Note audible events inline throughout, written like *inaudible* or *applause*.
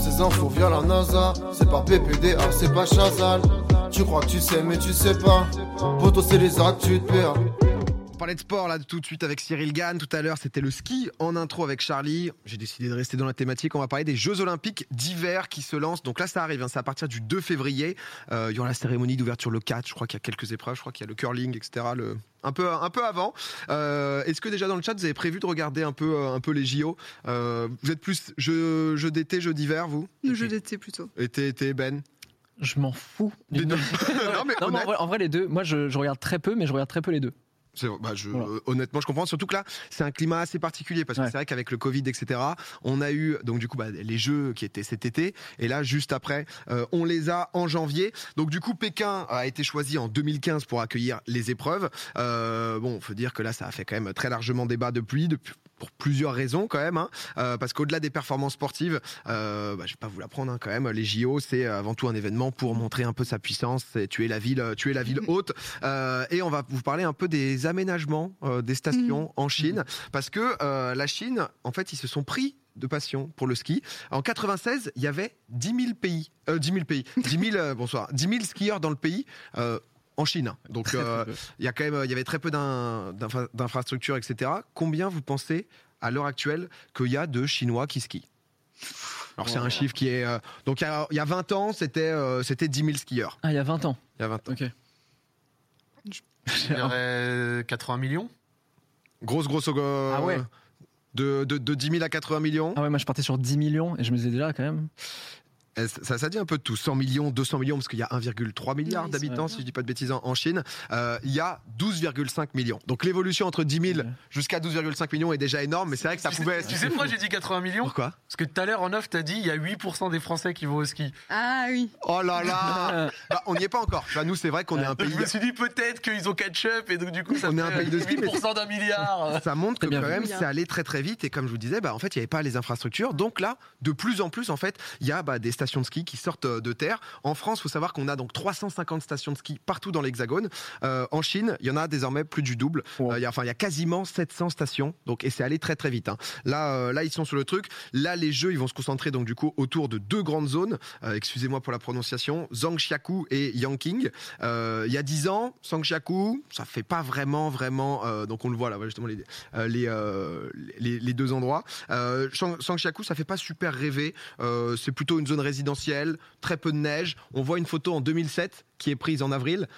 ces infos via la NASA. C'est pas PPDA, c'est pas Chazal. Tu crois que tu sais, mais tu sais pas. Poto, c'est les actes, tu te perds. On parlait de sport là tout de suite avec Cyril Gann. Tout à l'heure, c'était le ski en intro avec Charlie. J'ai décidé de rester dans la thématique. On va parler des Jeux Olympiques d'hiver qui se lancent. Donc là, ça arrive. hein. C'est à partir du 2 février. Euh, il y aura la cérémonie d'ouverture le 4. Je crois qu'il y a quelques épreuves. Je crois qu'il y a le curling, etc. Le... Un peu, un peu avant. Euh, Est-ce que déjà dans le chat, vous avez prévu de regarder un peu, euh, un peu les JO Euh, Vous êtes plus jeux, jeux d'été, jeux d'hiver, vous? Le jeu d'été plutôt. Été, été, Ben? Je m'en fous. *laughs* Non, mais Non, mais en, honnête. vrai, en vrai, les deux. Moi, je, je regarde très peu, mais je regarde très peu les deux. Bah, je- Voilà. euh, honnêtement, je comprends. Surtout que là, c'est un climat assez particulier parce que Ouais. c'est vrai qu'avec le Covid, etc., on a eu donc du coup bah, les Jeux qui étaient cet été et là juste après, euh, on les a en janvier. Donc du coup, Pékin a été choisi en 2015 pour accueillir les épreuves. Euh, bon, faut dire que là, ça a fait quand même très largement débat depuis. depuis pour plusieurs raisons quand même, hein. Euh, parce qu'au-delà des performances sportives, euh, bah, je vais pas vous l'apprendre hein, quand même, les JO c'est avant tout un événement pour montrer un peu sa puissance, c'est tuer la ville, tuer la ville haute, euh, et on va vous parler un peu des aménagements euh, des stations en Chine, parce que euh, la Chine, en fait, ils se sont pris de passion pour le ski. En 96, il y avait 10 000 pays, euh, 10 000 pays, 10 000, euh, bonsoir, 10 000 skieurs dans le pays. euh, en Chine. Donc, Très, très euh, il y a quand même, il y avait très peu d'in- d'infra- d'infrastructures, etc. Combien vous pensez à l'heure actuelle qu'il y a de Chinois qui skient? Alors c'est un chiffre qui est euh, donc il y, a, il y a 20 ans c'était euh, c'était 10 000 skieurs. Ah, il y a 20 ans. Il y a 20 ans. Ok. Il y aurait 80 millions Grosse grosse euh, Ah ouais. de, de, de 10 000 à 80 millions. Ah ouais, moi je partais sur 10 millions et je me disais déjà quand même. Ça, ça dit un peu de tout. 100 millions, 200 millions, parce qu'il y a 1,3 milliard Oui, d'habitants, si je dis pas de bêtises, en, Chine. Euh, il y a 12,5 millions. Donc l'évolution entre 10 000 Ouais. jusqu'à 12,5 millions est déjà énorme, mais c'est vrai que ça tu pouvait. Sais, tu sais pourquoi j'ai dit 80 millions Pourquoi? Parce que tout à l'heure en off, t'as dit il y a 8% des Français qui vont au ski. Ah oui. Oh là là *laughs* Bah, On n'y est pas encore. Bah, nous, c'est vrai qu'on est un pays. je me suis dit peut-être qu'ils ont catch-up et donc du coup ça On est fait un pays de ski, mais- 8% d'un milliard. *laughs* Ça montre que quand vu. même c'est allé très très vite et comme je vous disais, bah, en fait il n'y avait pas les infrastructures. Donc là, de plus en plus en fait, il y a bah, des stations de ski qui sortent euh, de terre. En France, faut savoir qu'on a donc 350 stations de ski partout dans l'Hexagone. Euh, en Chine, il y en a désormais plus du double. Wow. Euh, il y a, enfin, il y a quasiment 700 stations. Donc et c'est allé très très vite. hein. Là, euh, là ils sont sur le truc. Là, les jeux, ils vont se concentrer donc du coup autour de deux grandes zones. Excusez-moi pour la prononciation, Zhangjiakou et Yanqing. Euh, il y a 10 ans, Zhangjiakou, ça fait pas vraiment vraiment. donc on le voit là, justement les les, les, les deux endroits. Euh, ça fait pas super rêver. C'est plutôt une zone très peu de neige. On voit une photo en 2007 qui est prise en avril.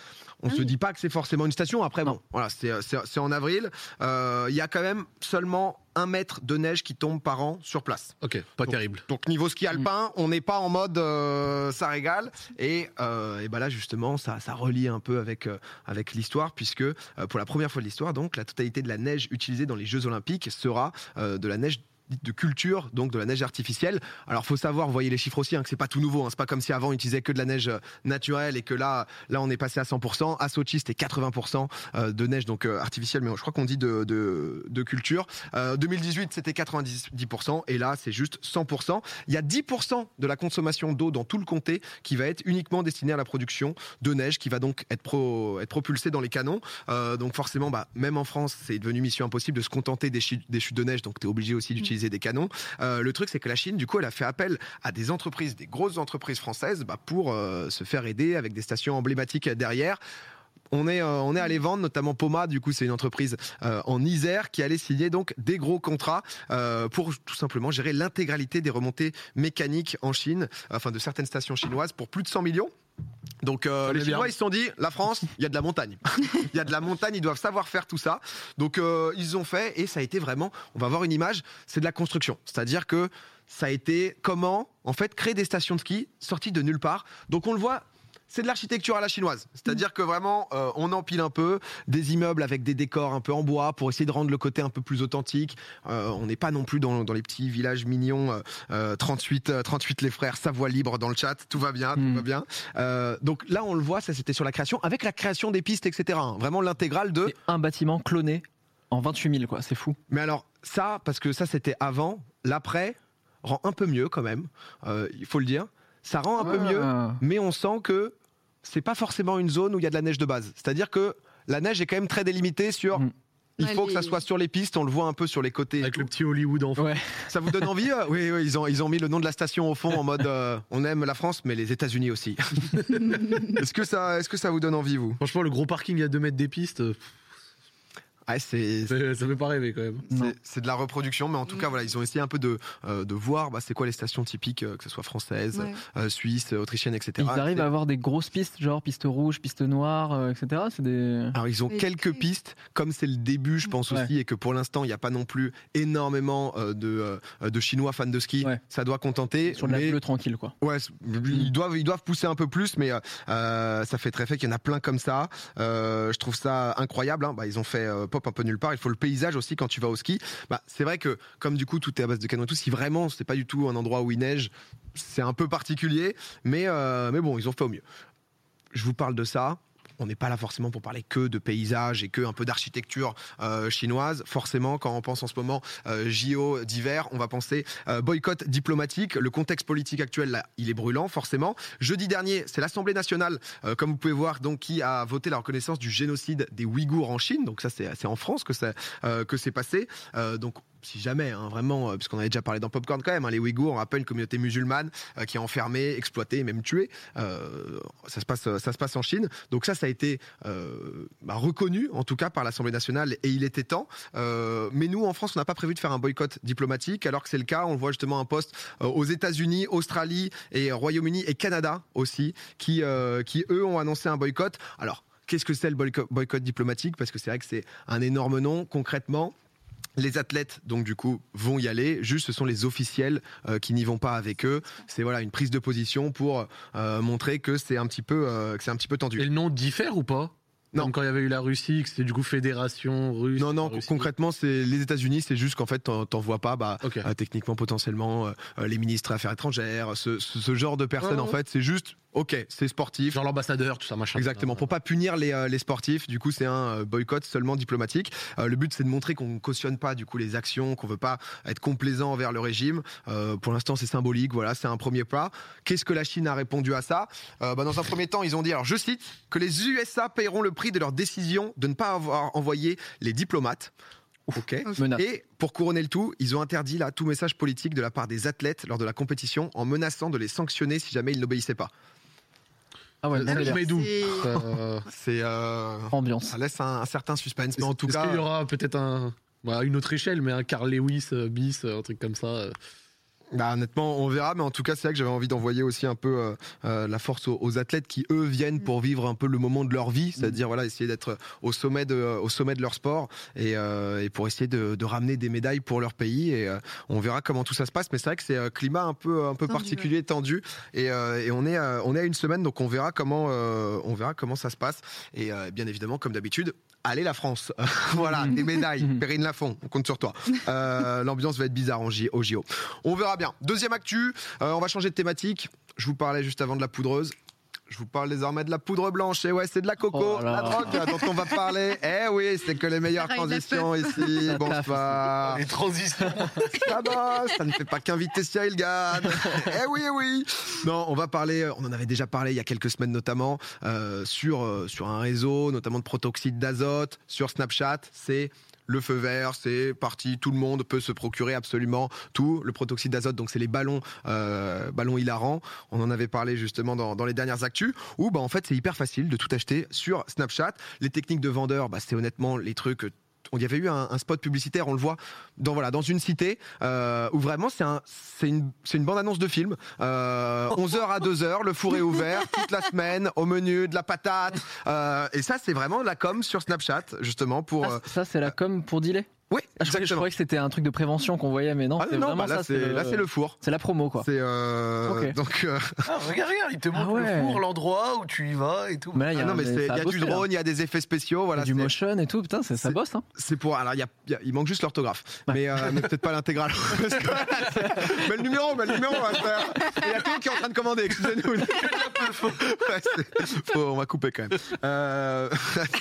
On se dit pas que c'est forcément une station. Après, bon, voilà, c'est en avril. Euh, Il y a quand même seulement un mètre de neige qui tombe par an sur place. Ok, pas Donc- terrible. Donc niveau ski alpin, on n'est pas en mode euh, ça régale. Et, euh, et ben là justement, ça, ça relie un peu avec, euh, avec l'histoire, puisque euh, pour la première fois de l'histoire, donc la totalité de la neige utilisée dans les Jeux Olympiques sera euh, de la neige de culture, donc de la neige artificielle. Alors faut savoir, vous voyez les chiffres aussi, hein, que c'est pas tout nouveau. Hein, c'est pas comme si avant on utilisait que de la neige euh, naturelle et que là, là on est passé à 100%. À Sochi c'était 80% euh, de neige donc euh, artificielle, mais je crois qu'on dit de, de, culture. Euh, 2018 c'était 90% et là c'est juste 100%. Il y a 10% de la consommation d'eau dans tout le comté qui va être uniquement destinée à la production de neige, qui va donc être, pro, être propulsée dans les canons. Donc forcément, bah, même en France, c'est devenu mission impossible de se contenter des, des chutes de neige, donc tu es obligé aussi d'utiliser des canons. Euh, le truc, c'est que la Chine, du coup, elle a fait appel à des entreprises, des grosses entreprises françaises, bah, pour euh, se faire aider avec des stations emblématiques derrière. On est, euh, on est allé vendre, notamment Poma, du coup c'est une entreprise en Isère qui allait signer donc des gros contrats pour tout simplement gérer l'intégralité des remontées mécaniques en Chine, enfin de certaines stations chinoises pour plus de 100 millions. Donc euh, les bien. Chinois ils se sont dit la France il y a de la montagne. *laughs* Il y a de la montagne ils doivent savoir faire tout ça. Donc euh, ils ont fait et ça a été vraiment on va voir une image c'est de la construction. C'est à dire que ça a été comment en fait créer des stations de ski sorties de nulle part. Donc on le voit c'est de l'architecture à la chinoise. C'est-à-dire que vraiment, euh, on empile un peu des immeubles avec des décors un peu en bois pour essayer de rendre le côté un peu plus authentique. Euh, on n'est pas non plus dans, dans les petits villages mignons. euh, euh, 38, euh, 38 les frères, Savoie libre dans le chat. Tout va bien, tout Mm. va bien. Donc là, on le voit, ça c'était sur la création, avec la création des pistes, etc. hein. Vraiment l'intégrale de. Un bâtiment cloné en 28 000, quoi. C'est fou. Mais alors, ça, parce que ça c'était avant, l'après rend un peu mieux quand même. Il faut le dire. Ça rend un peu mieux mais on sent que c'est pas forcément une zone où il y a de la neige de base. C'est-à-dire que la neige est quand même très délimitée sur Mm. Il faut que ça soit sur les pistes, on le voit un peu sur les côtés. Avec le petit Hollywood en fond. Ouais. Ça vous donne envie euh Oui, oui, ils ont, ils ont mis le nom de la station au fond en mode euh, on aime la France, mais les États-Unis aussi. *laughs* est-ce que ça, est-ce que ça vous donne envie vous? Franchement, le gros parking à 2 mètres des pistes, euh, Ouais, c'est ça ça fait pas rêver quand même. C'est- c'est de la reproduction, mais en tout cas, Mm. voilà, ils ont essayé un peu de, euh, de voir bah, c'est quoi les stations typiques, euh, que ce soit françaises, Ouais. euh, suisses, euh, autrichiennes, etc. Ils arrivent à avoir des grosses pistes, genre piste rouge, piste noire, euh, etc. C'est des. Alors ils ont quelques pistes, comme c'est le début, je pense Ouais. aussi, et que pour l'instant il n'y a pas non plus énormément euh, de, euh, de Chinois fans de ski. Ouais. Ça doit contenter. Sur de la mais- bleue tranquille, quoi. Ouais, ils doivent, ils doivent pousser un peu plus, mais ça fait très fait qu'il y en a plein comme ça. Euh, je trouve ça incroyable. hein. Bah, ils ont fait euh, un peu nulle part. Il faut le paysage aussi quand tu vas au ski. Bah, c'est vrai que comme du coup tout est à base de canon et tout, si vraiment c'est pas du tout un endroit où il neige, c'est un peu particulier. Mais euh, mais bon, ils ont fait au mieux. Je vous parle de ça. On n'est pas là forcément pour parler que de paysage et que un peu d'architecture euh, chinoise. Forcément, quand on pense en ce moment euh, JO d'hiver, on va penser euh, boycott diplomatique. Le contexte politique actuel, là, il est brûlant, forcément. Jeudi dernier, c'est l'Assemblée nationale, comme vous pouvez voir, qui a voté la reconnaissance du génocide des Ouïghours en Chine. Donc ça, c'est c'est en France que euh, que c'est passé. Donc si jamais, hein, vraiment, euh, parce qu'on avait déjà parlé dans Popcorn quand même, hein, les Ouïghours, on rappelle une communauté musulmane euh, qui est enfermée, exploitée, même tuée. Euh, ça, se passe, ça se passe en Chine. Donc ça, ça a été bah, reconnu, en tout cas, par l'Assemblée nationale, et il était temps. Mais nous, en France, on n'a pas prévu de faire un boycott diplomatique, alors que c'est le cas. On voit justement un poste aux États-Unis, Australie et Royaume-Uni et Canada aussi, qui, qui eux ont annoncé un boycott. Alors, qu'est-ce que c'est le boycott, boycott diplomatique? Parce que c'est vrai que c'est un énorme nom. Concrètement, les athlètes, donc du coup, vont y aller. Juste, ce sont les officiels euh, qui n'y vont pas avec eux. C'est voilà une prise de position pour euh, montrer que c'est un petit peu, euh, que c'est un petit peu tendu. Et le nom diffère ou pas? Non. Comme quand il y avait eu la Russie, que c'était du coup Fédération russe. Non, non, concrètement, c'est les États-Unis, c'est juste qu'en fait, t'en t'en vois pas, bah, Ok. euh, techniquement, potentiellement, euh, les ministres affaires étrangères, ce, ce- ce genre de personnes, en ouais. fait, c'est juste, ok, c'est sportif. Genre l'ambassadeur, tout ça, machin. Exactement, pour pas punir les, euh, les sportifs, du coup c'est un euh, boycott seulement diplomatique. Euh, le but c'est de montrer qu'on ne cautionne pas du coup les actions, qu'on veut pas être complaisant envers le régime. Euh, pour l'instant c'est symbolique, voilà, c'est un premier pas. Qu'est-ce que la Chine a répondu à ça? Bah, Dans un premier temps ils ont dit, alors je cite, que les USA paieront le prix de leur décision de ne pas avoir envoyé les diplomates. Ok. Menace. Et pour couronner le tout, ils ont interdit là tout message politique de la part des athlètes lors de la compétition en menaçant de les sanctionner si jamais ils n'obéissaient pas. Ah ouais, Ça C'est- Euh, euh, ambiance. ça laisse un, un certain suspense, mais en tout Est-ce cas, qu'il y aura peut-être un. bah, une autre échelle, mais un Carl Lewis euh, bis, un truc comme ça. Bah, honnêtement, on verra. Mais en tout cas, c'est vrai que j'avais envie d'envoyer aussi un peu euh, euh, la force aux, aux athlètes qui eux viennent pour vivre un peu le moment de leur vie, c'est-à-dire voilà essayer d'être au sommet de au sommet de leur sport et, euh, et pour essayer de, de ramener des médailles pour leur pays. Et on verra comment tout ça se passe. Mais c'est vrai que c'est un climat un peu un peu Tendu, particulier, tendu. Et, et on est on est à une semaine, donc on verra comment on verra comment ça se passe. Et bien évidemment, comme d'habitude. Allez la France, *laughs* voilà des médailles, *laughs* Perrine Lafont, on compte sur toi. L'ambiance va être bizarre en au JO. On verra bien. Deuxième actu, euh, on va changer de thématique. Je vous parlais juste avant de la poudreuse. Je vous parle désormais de la poudre blanche. Et ouais, c'est de la coco, Oh là la là. drogue dont on va parler. *laughs* Eh oui, c'est que les meilleures transitions ici. Bonsoir. Les transitions. *laughs* Ça bosse, ça ne fait pas qu'inviter Cyril Gann. *laughs* eh oui, eh oui. Non, on va parler, euh, on en avait déjà parlé il y a quelques semaines notamment, euh, sur, euh, sur un réseau, notamment de protoxyde d'azote, sur Snapchat. C'est le feu vert, c'est parti, tout le monde peut se procurer absolument tout. Le protoxyde d'azote, donc c'est les ballons, euh, ballons hilarants. On en avait parlé justement dans, dans les dernières actus, où bah, en fait c'est hyper facile de tout acheter sur Snapchat. Les techniques de vendeur, bah, c'est honnêtement les trucs euh, on y avait eu un, un spot publicitaire, on le voit dans voilà dans une cité euh, où vraiment c'est un c'est une c'est une bande annonce de film. Euh, 11h à 2h, le four est ouvert *laughs* toute la semaine au menu de la patate euh, et ça c'est vraiment la com sur Snapchat justement pour euh, Ah, ça, c'est la com pour dealer oui Ah, je, croyais, je exactement. croyais que c'était un truc de prévention qu'on voyait, mais non, Ah c'est non, vraiment bah là ça. c'est là c'est le four. C'est la promo, quoi. C'est euh, donc euh, Ah, regarde, regarde, il te montre Ah ouais. le four, l'endroit où tu y vas et tout. Mais là, il y ah a, non mais il y a du drone, il y a des effets spéciaux, voilà. du c'est- motion et tout, putain, c'est- ça bosse, hein. C'est pour. Alors, il, y a- il y a- il manque juste l'orthographe. Ouais. Mais, euh, mais peut-être pas l'intégrale. *laughs* Mais le numéro, mais le numéro, on va faire. Il y a Théo qui est en train de commander, excusez-nous. *laughs* *laughs* On va couper quand même.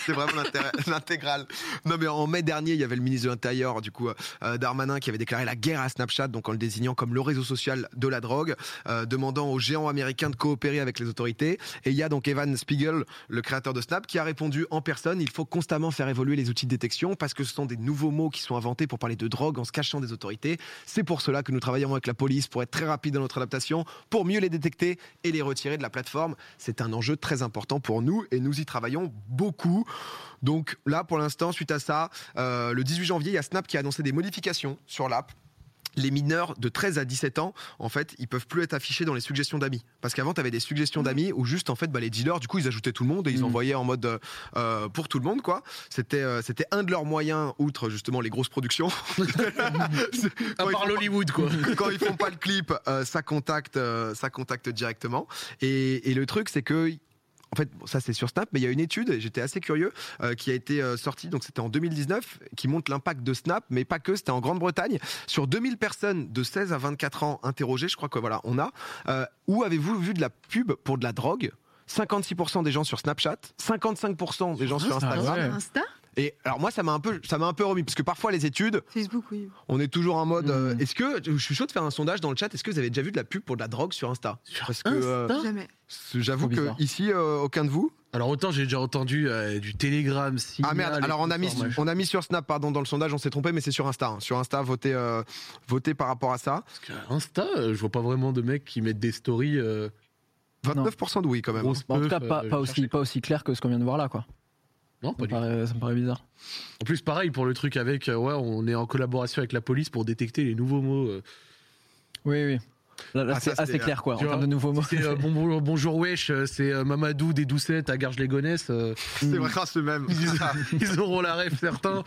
C'est vraiment l'intégrale. Non, mais en mai dernier, il y avait le ministre de l'Intérieur, du coup, euh, Darmanin, qui avait déclaré la guerre à Snapchat, donc en le désignant comme le réseau social de la drogue, euh, demandant aux géants américains de coopérer avec les autorités. Et il y a donc Evan Spiegel, le créateur de Snap, qui a répondu en personne il faut constamment faire évoluer les outils de détection parce que ce sont des nouveaux mots qui sont inventés pour parler de drogue en se cachant des autorités. C'est pour cela que nous travaillons avec la police pour être très rapide dans notre adaptation, pour mieux les détecter et les retirer de la plateforme. C'est un enjeu très important pour nous et nous y travaillons beaucoup. Donc là, pour l'instant, suite à ça, euh, le 18 janvier, il y a Snap qui a annoncé des modifications sur l'app. Les mineurs de 13 à 17 ans, en fait, ils peuvent plus être affichés dans les suggestions d'amis. Parce qu'avant, tu avais des suggestions d'amis où juste, en fait, bah, les dealers, du coup, ils ajoutaient tout le monde et ils Mm. envoyaient en mode euh, pour tout le monde, quoi. C'était euh, c'était un de leurs moyens, outre justement les grosses productions. *laughs* À part l'Hollywood, quoi. quand ils font pas le clip, euh, ça contacte, euh, ça contacte directement. Et, et le truc, c'est que en fait, ça c'est sur Snap, mais il y a une étude, et j'étais assez curieux, euh, qui a été euh, sortie, donc c'était en 2019, qui montre l'impact de Snap, mais pas que, c'était en Grande-Bretagne. Sur 2000 personnes de 16 à 24 ans interrogées, je crois que voilà, on a, euh, où avez-vous vu de la pub pour de la drogue? 56% des gens sur Snapchat, 55% des gens sur Insta, Instagram. Insta? Et alors moi ça m'a un peu ça m'a un peu remis parce que parfois les études Facebook, oui. on est toujours en mode. euh, Mm. est-ce que je suis chaud de faire un sondage dans le chat Est-ce que vous avez déjà vu de la pub pour de la drogue sur Insta? Parce que euh, Insta Jamais. j'avoue que bizarre. ici euh, aucun de vous? Alors autant j'ai déjà entendu euh, du Telegram, Ah merde. Alors on a mis on a mis sur Snap pardon dans le sondage on s'est trompé mais c'est sur Insta. hein. Sur Insta votez euh, votez par rapport à ça. Parce que Insta, euh, je vois pas vraiment de mecs qui mettent des stories. euh, 29% de oui quand même. hein. grosses en tout cas, pas, euh, pas je aussi, cherchais. pas aussi clair que ce qu'on vient de voir là, quoi. Non, Ça pas me, du tout. paraît, ça me paraît bizarre. En plus, pareil pour le truc avec, euh, ouais, on est en collaboration avec la police pour détecter les nouveaux mots. euh. Oui, oui. Là, là, Ah, c'est assez clair, quoi, en termes de nouveaux mots. C'est euh, bon- bon- bonjour wesh, euh, c'est euh, Mamadou des Doucettes à Garges-les-Gonesse. euh, C'est vrai c'est le même. ils, *laughs* ils auront la rêve certains.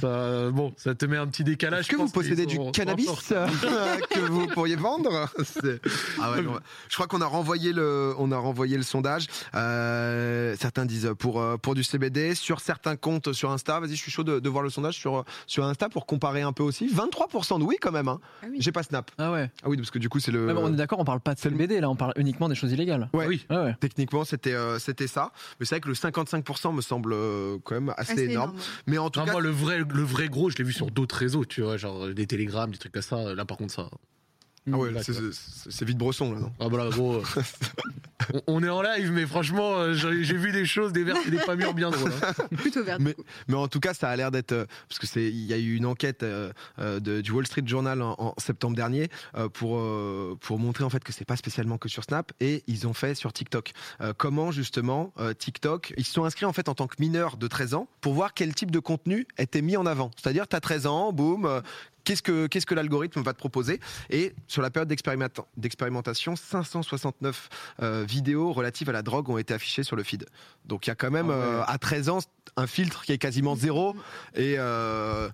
Ça, euh, bon, ça te met un petit décalage. Est-ce que vous possédez du cannabis euh, *laughs* que vous pourriez vendre *laughs* ah ouais. Je crois qu'on a renvoyé le, on a renvoyé le sondage. Euh, certains disent pour euh, pour du CBD sur certains comptes sur Insta. Vas-y, je suis chaud de, de voir le sondage sur sur Insta pour comparer un peu aussi. 23% de oui quand même. Hein. Ah oui. J'ai pas Snap. Ah ouais. Ah oui, parce que du coup c'est le. Ouais, bon, on est d'accord, on parle pas de CBD, là, on parle uniquement des choses illégales. Ouais. Oui. Ouais, ouais. Techniquement, c'était euh, c'était ça, mais c'est vrai que le 55% me semble euh, quand même assez, Assez énorme. énorme. Mais en tout Non, cas, moi, le vrai, le vrai gros, je l'ai vu sur d'autres réseaux, tu vois, genre des télégrammes, des trucs comme ça. Là, par contre, ça. Ah ouais, là, c'est- vite brosson là, non Ah, voilà, gros. euh, *laughs* on, on est en live, mais franchement, euh, j'ai j'ai vu des choses, des verts et des pas mûrs bien drôles. hein. *laughs* Plutôt vert. Mais, mais en tout cas, ça a l'air d'être euh, parce que c'est il y a eu une enquête euh, euh, de- du Wall Street Journal en, en septembre dernier euh, pour euh, pour montrer en fait que c'est pas spécialement que sur Snap et ils ont fait sur TikTok. Euh, comment justement euh, TikTok ils se sont inscrits en fait en tant que mineurs de 13 ans pour voir quel type de contenu était mis en avant. C'est-à-dire tu as 13 ans, boum. euh, Qu'est-ce que, qu'est-ce que l'algorithme va te proposer? Et sur la période d'expérimenta- d'expérimentation, 569 euh, vidéos relatives à la drogue ont été affichées sur le feed. Donc il y a quand même, Ah ouais. euh, à 13 ans, un filtre qui est quasiment zéro. Et, euh,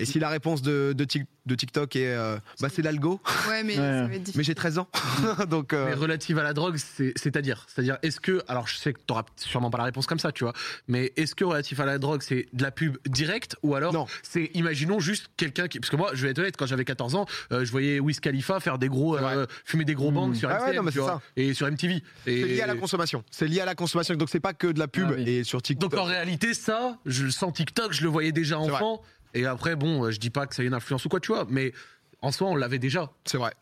et si la réponse de, de, Tik- de TikTok est euh, bah, c'est l'algo, Ouais, mais *laughs* Ouais. j'ai 13 ans. *laughs* Donc, euh, Mais relative à la drogue, c'est- c'est-à-dire C'est-à-dire, est-ce que. Alors, je sais que t'auras sûrement pas la réponse comme ça, tu vois. Mais est-ce que relatif à la drogue, c'est de la pub directe ou alors Non. c'est, imaginons juste quelqu'un qui. Parce que moi, je vais être honnête, quand j'avais 14 ans, euh, je voyais Wiz Khalifa faire des gros. Euh, fumer des gros Mmh. bangs sur Ah ouais, MTV, non, mais tu c'est vois, ça. et sur MTV. Et c'est lié à la consommation. C'est lié à la consommation. Donc c'est pas que de la pub. Ah oui. Et sur TikTok. Donc en réalité, ça, je le sens TikTok, je le voyais déjà enfant. Et après, bon, euh, je dis pas que ça a une influence ou quoi, tu vois, mais en soi, on l'avait déjà. c'est vrai.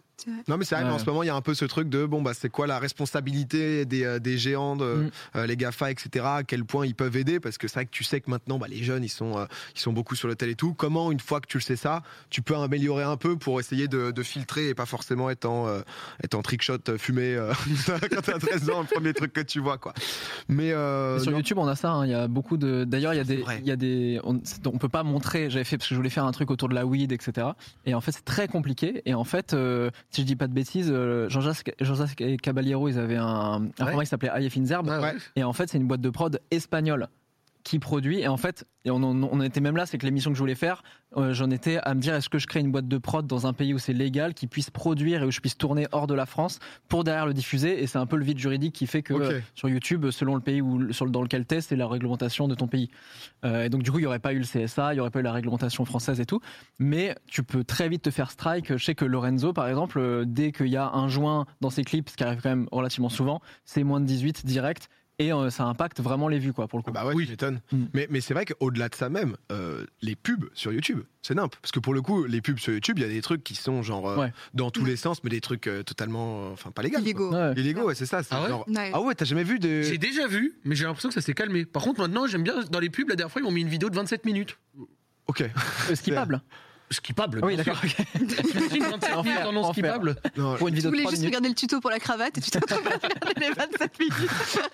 Non mais c'est vrai, mais en Ouais. ce moment il y a un peu ce truc de bon bah c'est quoi la responsabilité des, euh, des géants, de, Mm. euh, les Gafa etc. À quel point ils peuvent aider? Parce que c'est vrai que tu sais que maintenant bah, les jeunes ils sont euh, ils sont beaucoup sur le tel et tout. Comment une fois que tu le sais ça, tu peux améliorer un peu pour essayer de, de filtrer et pas forcément être en euh, être en trickshot fumé euh, *laughs* quand t'as 13 ans le premier truc que tu vois quoi. Mais, euh, Mais sur non. YouTube, on a ça. hein, Il y a beaucoup de. D'ailleurs, il y a des. Il y a des. On, peut pas montrer. J'avais fait parce que je voulais faire un truc autour de la weed, etc. Et en fait, c'est très compliqué. Et en fait, euh, si je dis pas de bêtises, euh, Jean-Jacques et Caballero, ils avaient un, un Ouais. format qui s'appelait Aye Finzerbe. Ouais. Et en fait, c'est une boîte de prod espagnole qui produit. Et en fait, et on, était même là, c'est que l'émission que je voulais faire, euh, j'en étais à me dire est-ce que je crée une boîte de prod dans un pays où c'est légal, qui puisse produire et où je puisse tourner hors de la France pour derrière le diffuser? Et c'est un peu le vide juridique qui fait que euh, sur YouTube, selon le pays où, sur dans lequel t'es, c'est la réglementation de ton pays. Euh, et donc du coup, il n'y aurait pas eu le CSA, il n'y aurait pas eu la réglementation française et tout. Mais tu peux très vite te faire strike. Je sais que Lorenzo, par exemple, dès qu'il y a un joint dans ses clips, ce qui arrive quand même relativement souvent, c'est moins de 18 direct. Et euh, ça impacte vraiment les vues, quoi, pour le coup. Bah ouais, Oui. tu m'étonnes. Mm. Mais, mais c'est vrai qu'au-delà de ça même, euh, les pubs sur YouTube, c'est nimp. Parce que pour le coup, les pubs sur YouTube, il y a des trucs qui sont genre euh, Ouais. dans tous les sens, mais des trucs euh, totalement. Enfin, pas légaux. Illégaux. Ouais. Illégaux, ouais, c'est ça. Ah ouais genre-. Ah ouais, t'as jamais vu de. J'ai déjà vu, mais j'ai l'impression que ça s'est calmé. Par contre, maintenant, j'aime bien dans les pubs. La dernière fois, ils m'ont mis une vidéo de 27 minutes. Ok. Skippable. Skippable. Oui, d'accord. sûr. T'imagines 27 minutes Enfer, en non skippable Non, Pour une Tu vidéo de voulais 3 juste minutes. regarder le tuto pour la cravate et tu t'es retrouvé à regarder les *laughs* 27 minutes.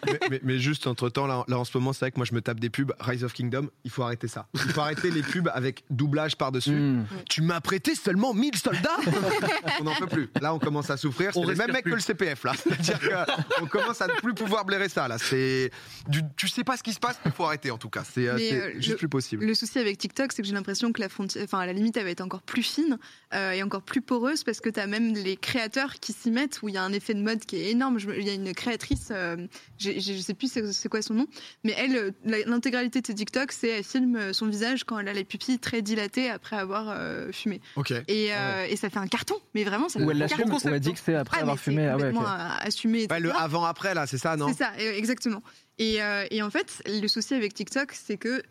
mais, mais- mais juste entre temps, là, là en ce moment, c'est vrai que moi je me tape des pubs. Rise of Kingdom, il faut arrêter ça. Il faut arrêter les pubs avec doublage par-dessus. Hmm. Tu m'as prêté seulement 1000 soldats *laughs* On n'en peut plus. Là, on commence à souffrir. C'est On le même mec plus. que le CPF, là. C'est-à-dire qu'on commence à ne plus pouvoir blairer ça, là. C'est du- Tu sais pas ce qui se passe, mais il faut arrêter, en tout cas. C'est euh, c'est euh, juste le- plus possible. Le souci avec TikTok, c'est que j'ai l'impression que la frontière, enfin, à la limite, elle va être encore plus fine euh, et encore plus poreuse parce que tu as même les créateurs qui s'y mettent où il y a un effet de mode qui est énorme. Je Il y a une créatrice, euh, je sais plus c'est quoi son nom, mais elle, euh, l'intégralité de ses TikTok, c'est elle filme son visage quand elle a les pupilles très dilatées après avoir euh, fumé. Ok. Et, euh, et ça fait un carton, mais vraiment, ça Ou fait elle un carton. ou elle dit que c'est après Ah, avoir fumé. Ah ouais, complètement ok. euh, assumé. Ouais, le avant-après, là, c'est ça, non? C'est ça, exactement. Et, euh, et en fait, le souci avec TikTok, c'est que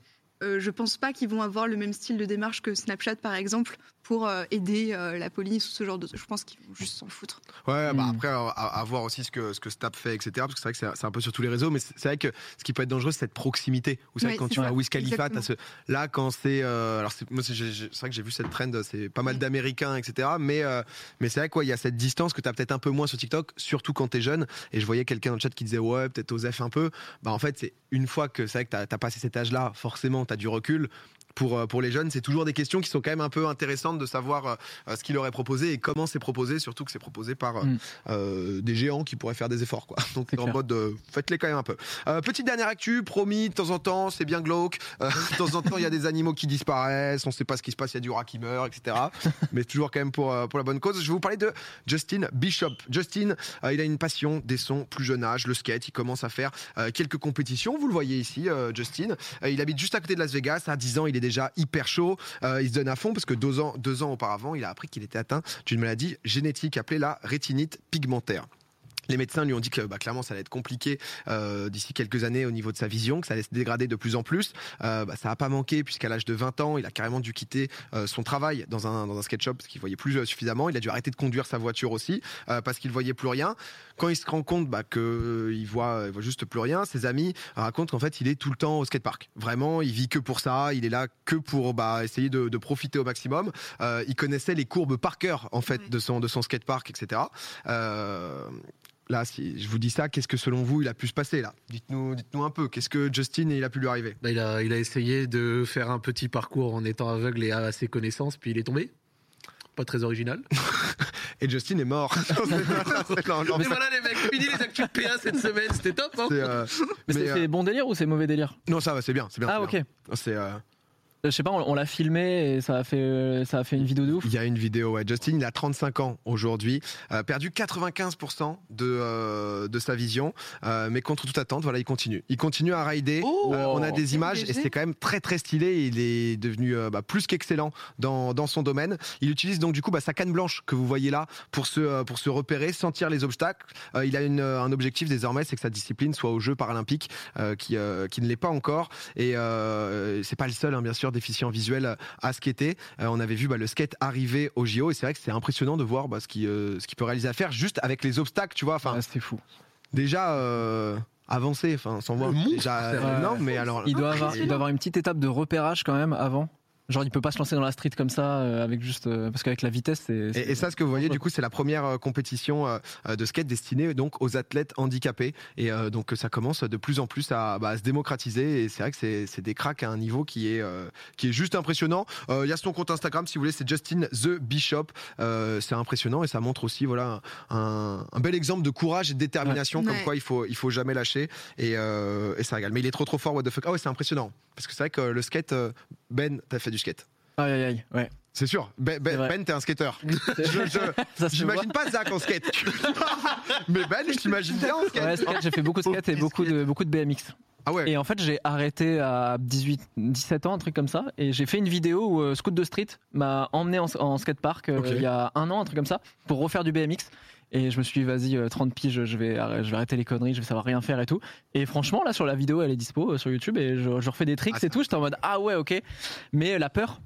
je pense pas qu'ils vont avoir le même style de démarche que Snapchat, par exemple, pour euh, aider euh, la police ou ce genre de. Je pense qu'ils vont juste s'en foutre. Ouais, bah Hmm. après, à, à voir aussi ce que, ce que Snap fait, etc. Parce que c'est vrai que c'est- c'est un peu sur tous les réseaux, mais c'est c'est vrai que ce qui peut être dangereux, c'est cette proximité. Vous savez, Ouais, quand c'est tu à Wiz Khalifa, ce, là, quand c'est. euh, alors, c'est- c'est c'est vrai que j'ai vu cette trend, c'est pas mal Mm. d'Américains, etc. Mais, euh, mais c'est vrai qu'il y a cette distance que t'as peut-être un peu moins sur TikTok, surtout quand t'es jeune. Et je voyais quelqu'un dans le chat qui disait, ouais, peut-être Osef un peu. Bah, en fait, c'est une fois que c'est vrai que t'as as passé cet âge-là, forcément, t'as du recul. Pour, euh, pour les jeunes, c'est toujours des questions qui sont quand même un peu intéressantes de savoir euh, ce qu'il aurait proposé et comment c'est proposé, surtout que c'est proposé par euh, Mm. euh, des géants qui pourraient faire des efforts. Quoi. *laughs* Donc en mode, euh, faites-les quand même un peu. Euh, petite dernière actu, promis, de temps en temps, c'est bien glauque. *laughs* De temps en temps, il y a des animaux qui disparaissent, on ne sait pas ce qui se passe, il y a du rat qui meurt, etc. *laughs* Mais toujours quand même pour, pour la bonne cause. Je vais vous parler de Justin Bishop. Justin, il a une passion dès son plus jeune âge, le skate. Il commence à faire quelques compétitions. Vous le voyez ici, Justin. Il habite juste à côté de Las Vegas. À 10 ans, il est déjà hyper chaud. Euh, il se donne à fond parce que deux ans, deux ans auparavant, il a appris qu'il était atteint d'une maladie génétique appelée la rétinite pigmentaire. Les médecins lui ont dit que bah, clairement ça allait être compliqué euh, d'ici quelques années au niveau de sa vision, que ça allait se dégrader de plus en plus. Euh, bah, ça n'a pas manqué puisqu'à l'âge de 20 ans, il a carrément dû quitter euh, son travail dans un, dans un skate shop parce qu'il voyait plus suffisamment. Il a dû arrêter de conduire sa voiture aussi parce qu'il voyait plus rien. Quand il se rend compte bah, que il voit, il voit juste plus rien, ses amis racontent qu'en fait il est tout le temps au skatepark. Vraiment, il vit que pour ça. Il est là que pour bah, essayer de, de profiter au maximum. Il connaissait les courbes par cœur en fait de son de son skatepark, etc. Là, si je vous dis ça, qu'est-ce que selon vous il a pu se passer là? Dites-nous, dites-nous un peu. Qu'est-ce que Justin il a pu lui arriver? Bah, il, a, il a essayé de faire un petit parcours en étant aveugle et à ses connaissances, puis il est tombé. Pas très original. *laughs* Et Justin est mort. *laughs* C'est- non, non, Mais voilà les mecs, fini les actus de PA cette semaine, c'était top. Hein c'est, euh, Mais, mais, c'est euh, bon délire ou c'est mauvais délire? Non, ça va, c'est bien, c'est bien. Ah c'est ok. bien. C'est, euh, Je sais pas, on, on l'a filmé et ça a fait, ça a fait une vidéo de ouf. Il y a une vidéo, ouais. Justin, il a 35 ans aujourd'hui, euh, perdu 95% de, euh, de sa vision, euh, mais contre toute attente, voilà, il continue. Il continue à rider. Oh Euh, on a des images et c'est quand même très très stylé. Il est devenu euh, bah, plus qu'excellent dans, dans son domaine. Il utilise donc du coup bah, sa canne blanche que vous voyez là pour se, euh, pour se repérer, sentir les obstacles. Euh, il a une, euh, un objectif désormais, c'est que sa discipline soit aux Jeux paralympiques, euh, qui, euh, qui ne l'est pas encore. Et euh, c'est pas le seul, hein, bien sûr, déficient visuel à skater. Euh, on avait vu bah, le skate arriver au JO et c'est vrai que c'est impressionnant de voir bah, ce qu'il euh, ce qu'il peut réaliser à faire juste avec les obstacles, tu vois. Enfin, Ah, c'est fou. déjà. Euh, avancer, enfin sans voir déjà euh, non mais alors Il doit, avoir, il doit avoir une petite étape de repérage quand même avant. Genre, il peut pas se lancer dans la street comme ça euh, avec juste euh, parce qu'avec la vitesse, c'est. Et, et ça, ce que vous voyez, du coup, c'est la première euh, compétition de skate destinée donc aux athlètes handicapés. Et euh, donc, ça commence de plus en plus à, bah, à se démocratiser. Et c'est vrai que c'est c'est des cracks à un niveau qui est euh, qui est juste impressionnant. Euh, Il y a son compte Instagram, si vous voulez, c'est Justin the Bishop. Euh, c'est impressionnant et ça montre aussi, voilà, un, un bel exemple de courage et de détermination, Ouais. comme Ouais. quoi il faut il faut jamais lâcher. Et, euh, et ça régale. Mais il est trop trop fort. What the fuck Ah ouais, c'est impressionnant. Parce que c'est vrai que le skate, Ben, t'as fait du skate. Aïe aïe aïe. Ouais. C'est sûr. Ben, ben. Ben, t'es un skateur. *laughs* *laughs* J'imagine pas Zach en skate. *laughs* Mais Ben, je t'imagine bien en skate. Ouais, skate, j'ai fait beaucoup de skate et beaucoup de beaucoup de BMX. Ah ouais. Et en fait, j'ai arrêté à 18, 17 ans, un truc comme ça. Et j'ai fait une vidéo où euh, Scoot de Street m'a emmené en, en skatepark euh, il y a un an, un truc comme ça, pour refaire du BMX. Et je me suis dit, vas-y, euh, 30 piges, je vais, je vais arrêter les conneries, je vais savoir rien faire et tout. Et franchement, là, sur la vidéo, elle est dispo euh, sur YouTube et je, je refais des tricks Ah, et tout. J'étais en mode, ah ouais, ok. Mais la peur,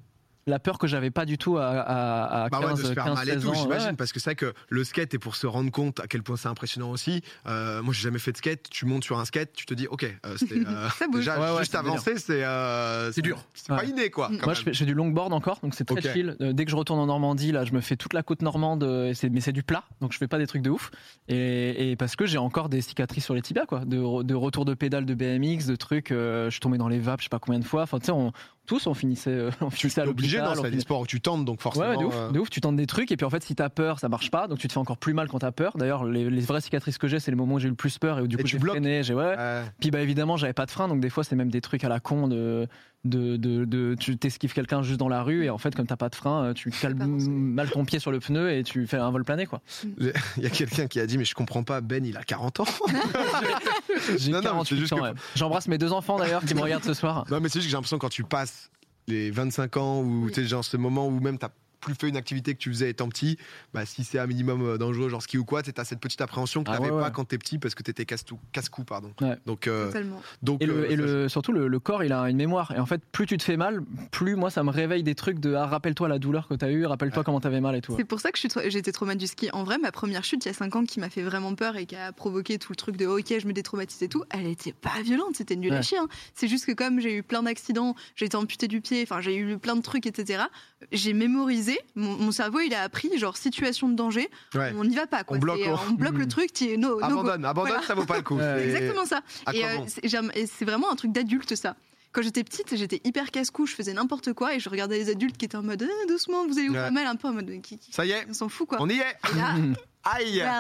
la peur que j'avais pas du tout à, à, à Bah ouais, 15, de se faire 15, mal et 16 tout, ans. j'imagine, ouais. parce que c'est vrai que le skate est pour se rendre compte à quel point c'est impressionnant aussi. Euh, moi, j'ai jamais fait de skate. Tu montes sur un skate, tu te dis, ok, euh, c'était *laughs* euh, déjà Ouais, ouais, juste c'est avancer, c'est euh, C'est dur. C'est pas inné, quoi. Quand Moi, même. je fais, je fais du longboard encore, donc c'est très chill. Euh, dès que je retourne en Normandie, là, je me fais toute la côte normande, euh, et c'est- mais c'est du plat, donc je fais pas des trucs de ouf. Et, et parce que j'ai encore des cicatrices sur les tibias, quoi, de, re- de retour de pédale de BMX, de trucs. euh, je suis tombé dans les vapes, je sais pas combien de fois. Enfin, tu sais, on, tous, on finissait, euh, *laughs* on finissait à T'es obligé dans des finissait- sports où tu tentes, donc forcément. Ouais, de ouf, euh, de ouf. Tu tentes des trucs et puis en fait, si t'as peur, ça marche pas, donc tu te fais encore plus mal quand t'as peur. D'ailleurs, les, les vraies cicatrices que j'ai, c'est les moments où j'ai eu le plus peur et où du Et coup tu j'ai freiné, j'ai ouais. ouais. Puis bah évidemment, j'avais pas de frein, donc des fois c'est même des trucs à la con de de, de, de- tu t'esquives quelqu'un juste dans la rue et en fait comme t'as pas de frein, euh, tu cales mal ton pied sur le pneu et tu fais un vol plané quoi. Il y a quelqu'un qui a dit, mais je comprends pas, Ben, il a 40 ans. *laughs* J'ai Non, non, 48 c'est juste ans. que- ouais. J'embrasse mes deux enfants d'ailleurs qui me *laughs* regardent ce soir. Non, mais c'est juste que j'ai l'impression que quand tu passes les 25 ans ou Oui. tu sais, genre ce moment où même t'as plus fait une activité que tu faisais étant petit, bah, si c'est un minimum euh, dangereux, genre ski ou quoi, t'as cette petite appréhension que Ah t'avais ouais, pas ouais. quand t'es petit parce que t'étais casse-cou, pardon. Ouais. Donc, euh, Totalement. donc Et, le, euh, et ça, le, surtout le, le corps il a une mémoire et en fait plus tu te fais mal, plus moi ça me réveille des trucs de ah, rappelle-toi la douleur que t'as eu, rappelle-toi Ouais. comment t'avais mal et tout. C'est pour ça que je suis tra- j'étais traumatisée du ski. En vrai, ma première chute il y a 5 ans qui m'a fait vraiment peur et qui a provoqué tout le truc de ok, je me détraumatise et tout, elle était pas violente, c'était nul à chier. hein. C'est juste que comme j'ai eu plein d'accidents, j'ai été amputée du pied, enfin j'ai eu plein de trucs, etc. J'ai mémorisé, mon, mon cerveau il a appris genre situation de danger, ouais. on n'y va pas quoi. On bloque, C'est, euh, on bloque le truc, tu es no. Abandonne, abandonne, Voilà. ça vaut pas le coup. *laughs* Exactement ça. Et euh, et c'est vraiment un truc d'adulte ça. Quand j'étais petite, j'étais hyper casse-cou, je faisais n'importe quoi et je regardais les adultes qui étaient en mode Ah, doucement, vous allez vous Ouais. faire mal, un peu en mode qui, qui- Ça y est, on s'en fout quoi. on y est. Et là, *laughs* Aïe. *laughs*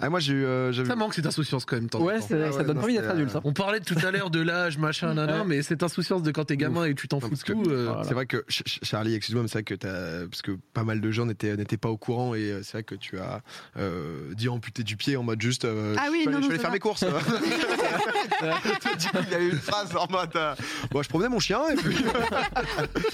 Ah, moi, j'ai eu. euh, j'avais- Ça manque cette insouciance quand même. en Ouais, Ouais, ça ouais, donne non, pas envie d'être adulte. euh, hein. On parlait tout à l'heure de l'âge, machin, Ouais. mais cette insouciance de quand t'es gamin et tu t'en fous de tout. euh, Voilà. C'est vrai que Ch- Ch- Charlie, excuse-moi, mais c'est vrai que t'as, parce que pas mal de gens n'étaient n'étaient pas au courant et euh, c'est vrai que tu as euh, dit amputé du pied en mode juste. euh, Ah oui, je non, ça faire mes courses. il y avait une phrase en mode. euh, bon, je promenais mon chien et puis.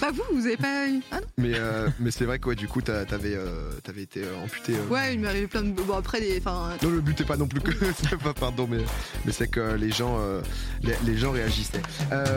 Bah vous, vous avez pas eu. Ah non mais euh, mais c'est vrai que ouais, du coup, t'avais euh, t'avais été euh, amputé. euh. Ouais, il m'est arrivé plein de. Bon, après. Enfin, Non, le but est pas non plus que. *laughs* pardon, mais, c'est que les gens, euh, les, les réagissaient. Euh,